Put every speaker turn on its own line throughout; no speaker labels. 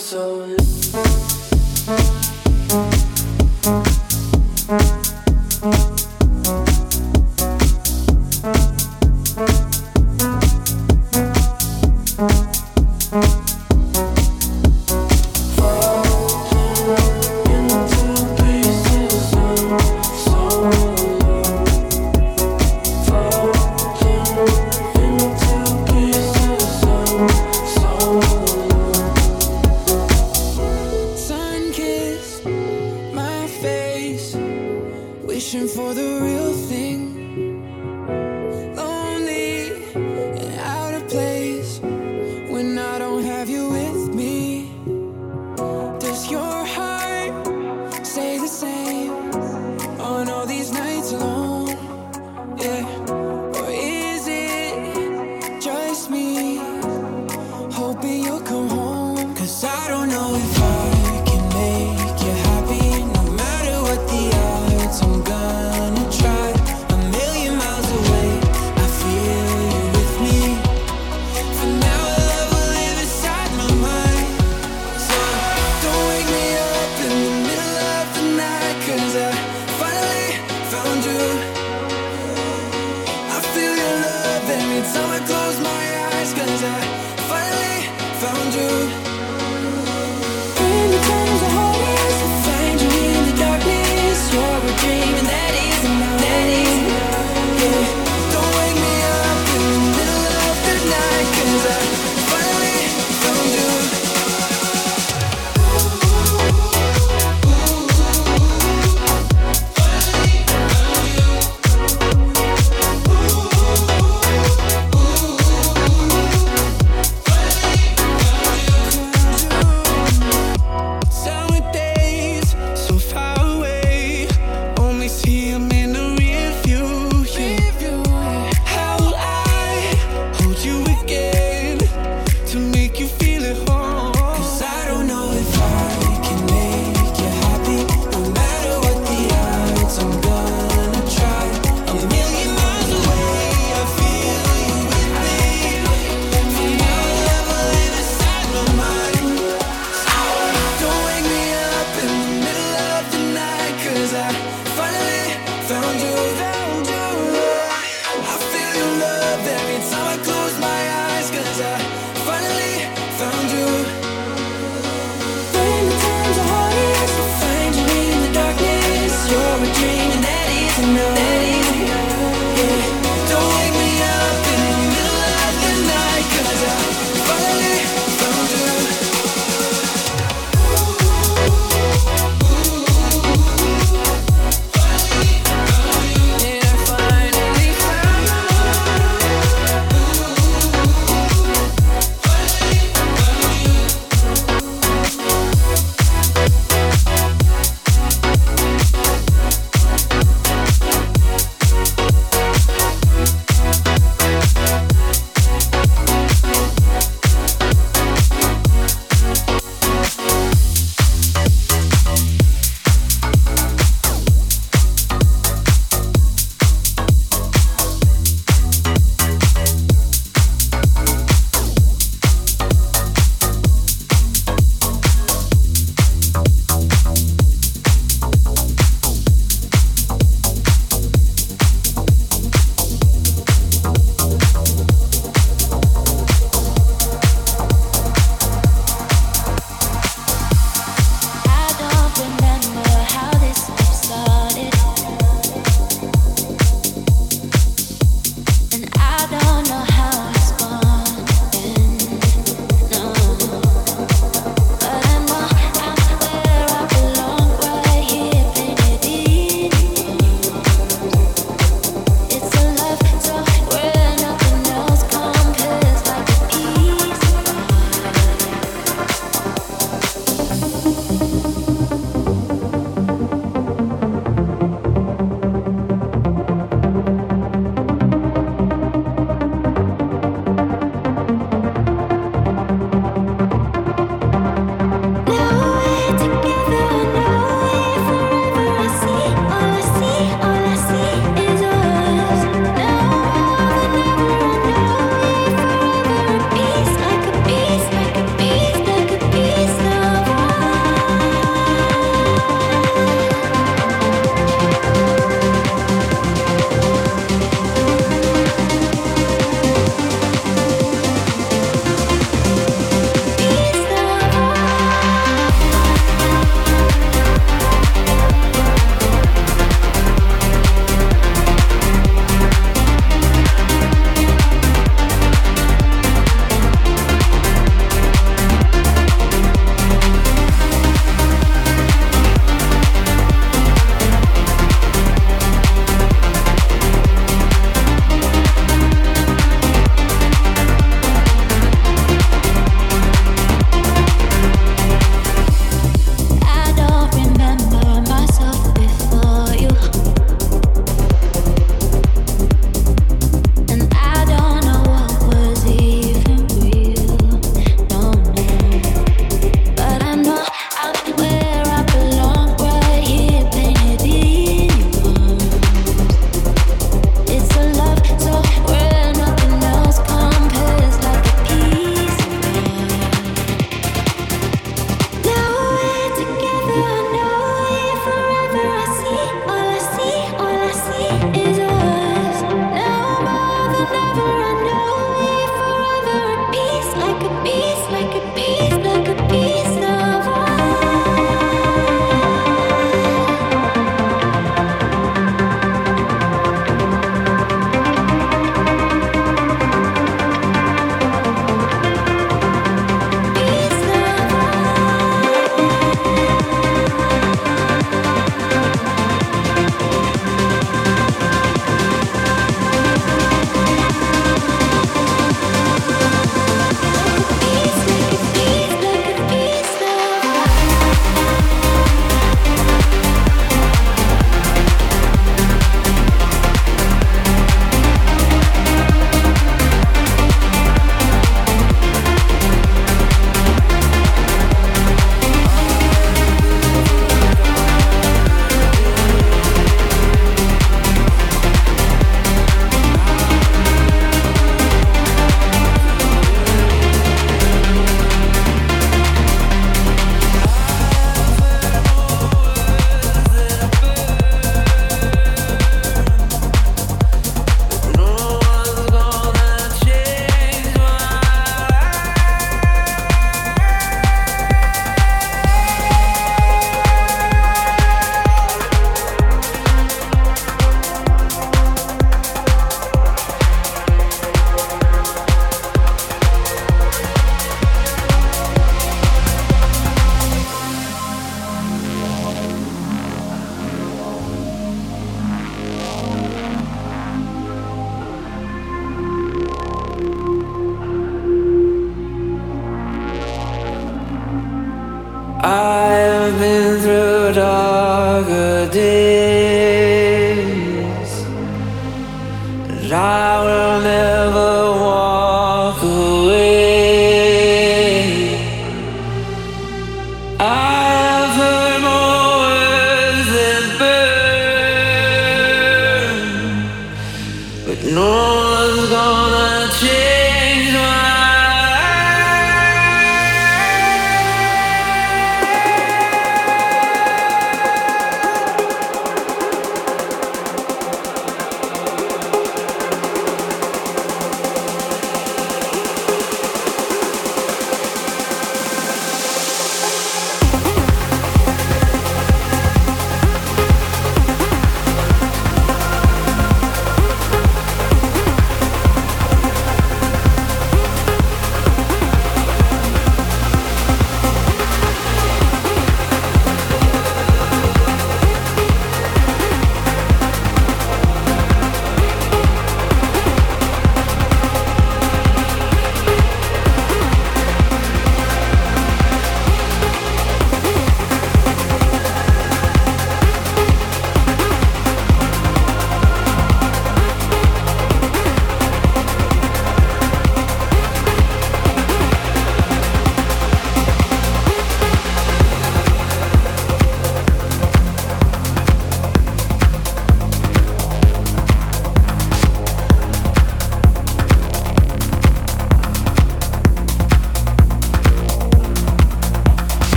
so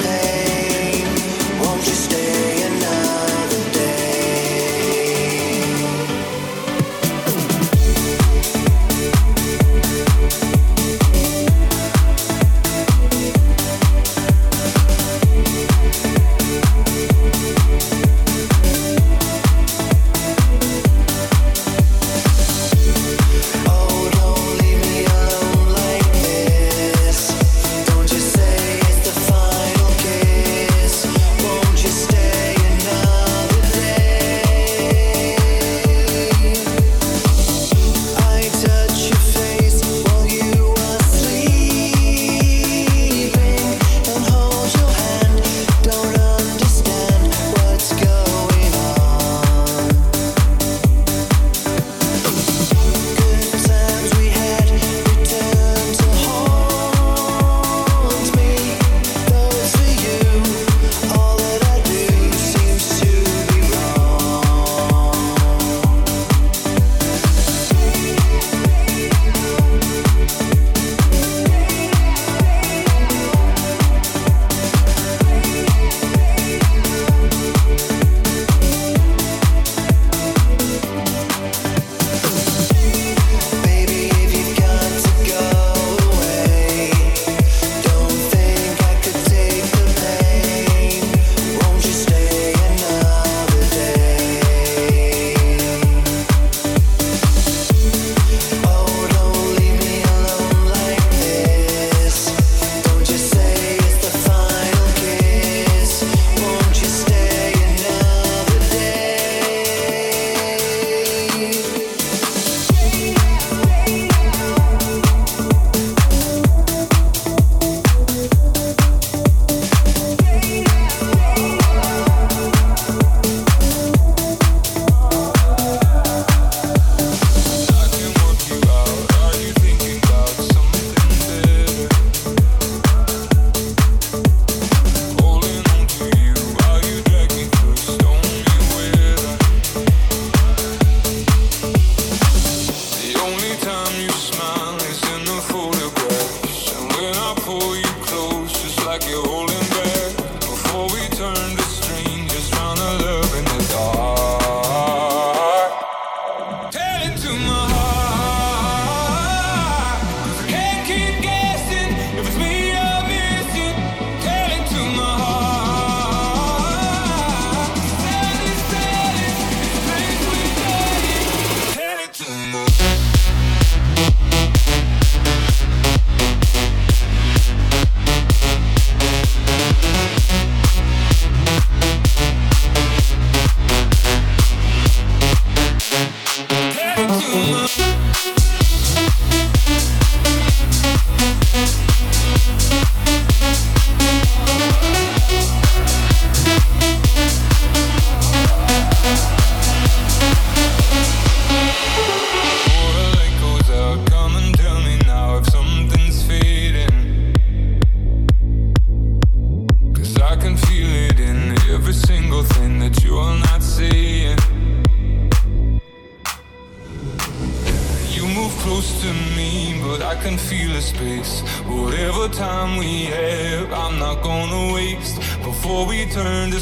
take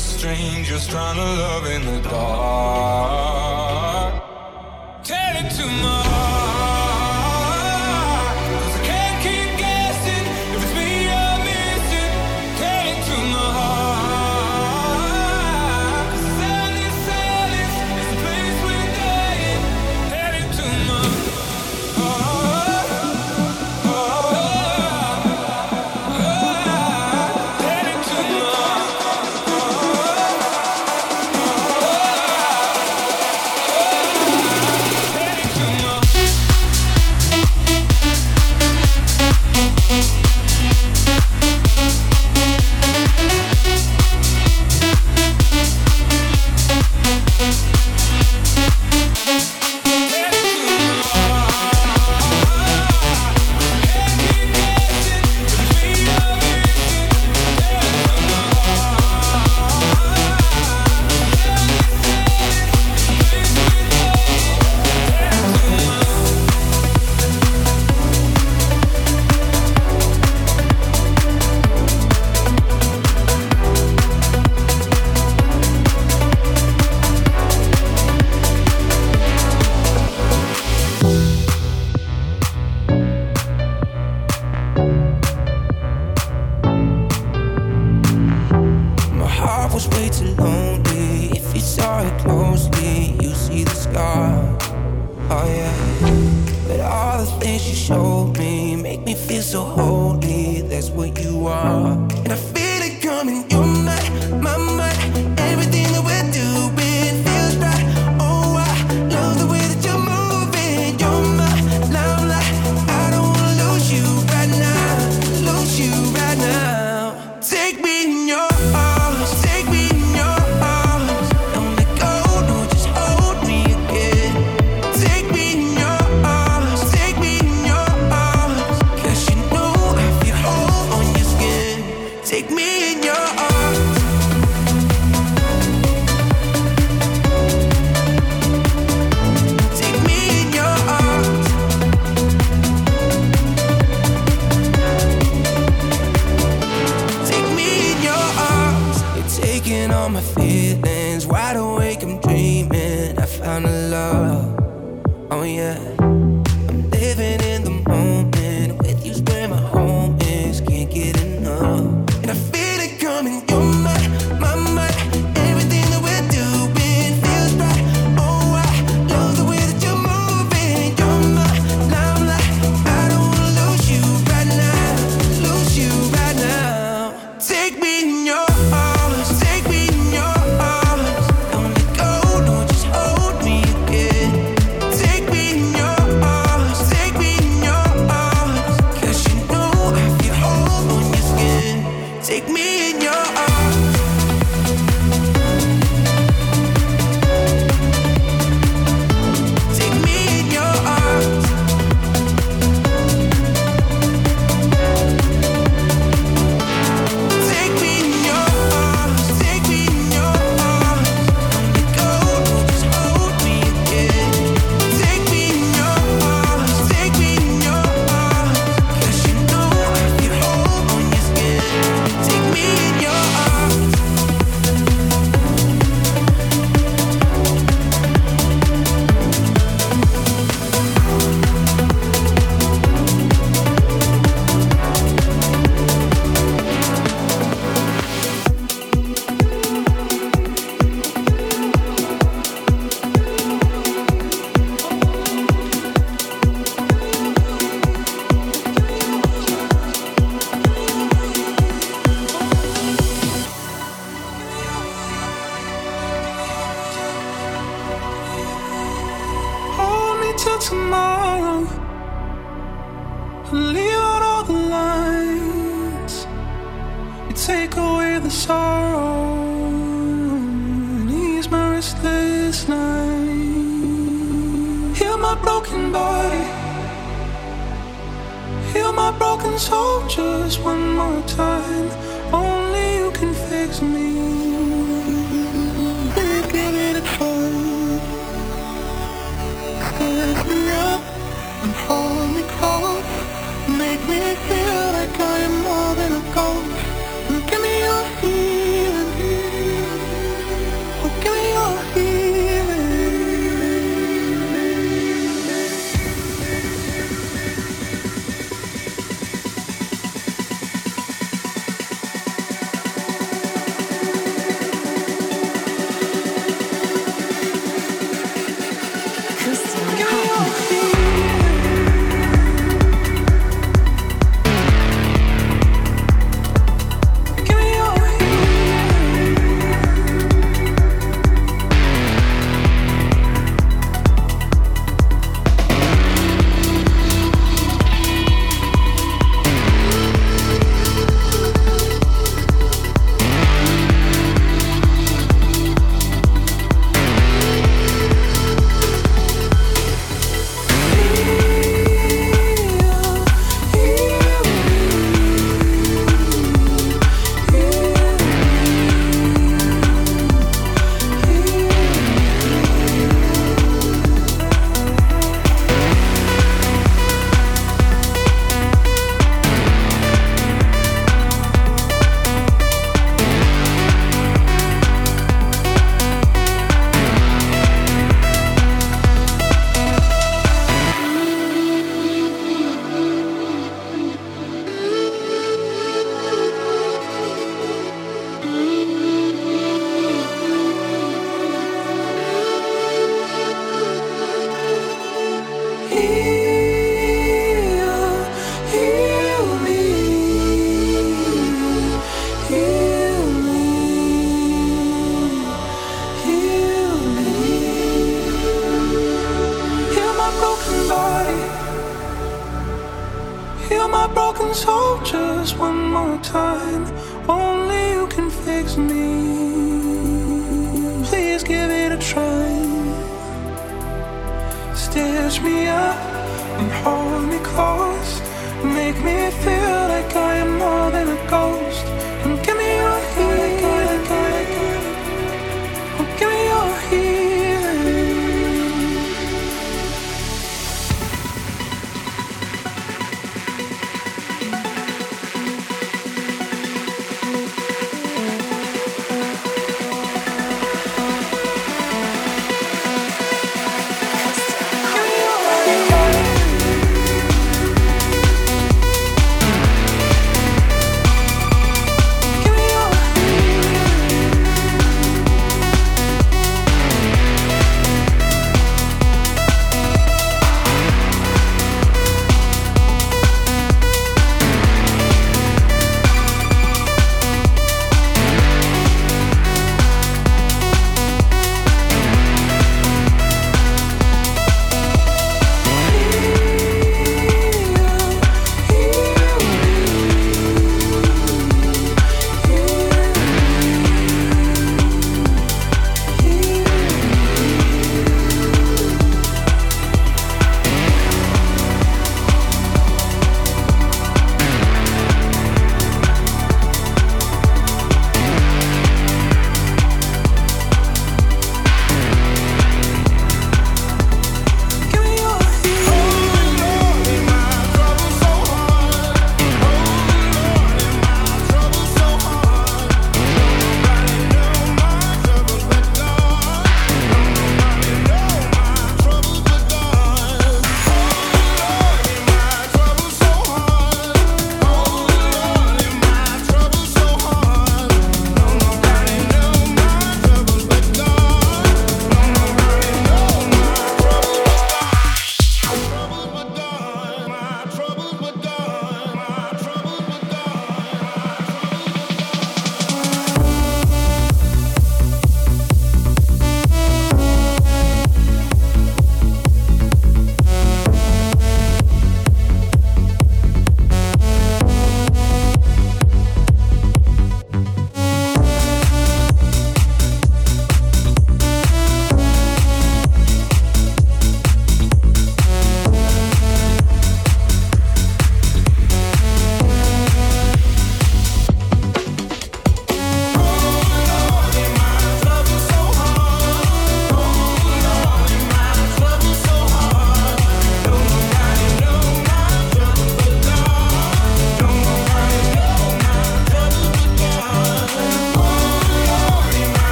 strangers, trying to love in the dark.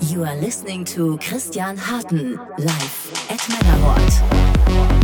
You
are
listening to Christian Harten live at Männerhort.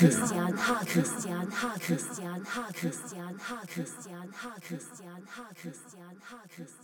Christian H. Christian H. Christian H. Christian H. Christian H. Christian H. Christian H. Christian H.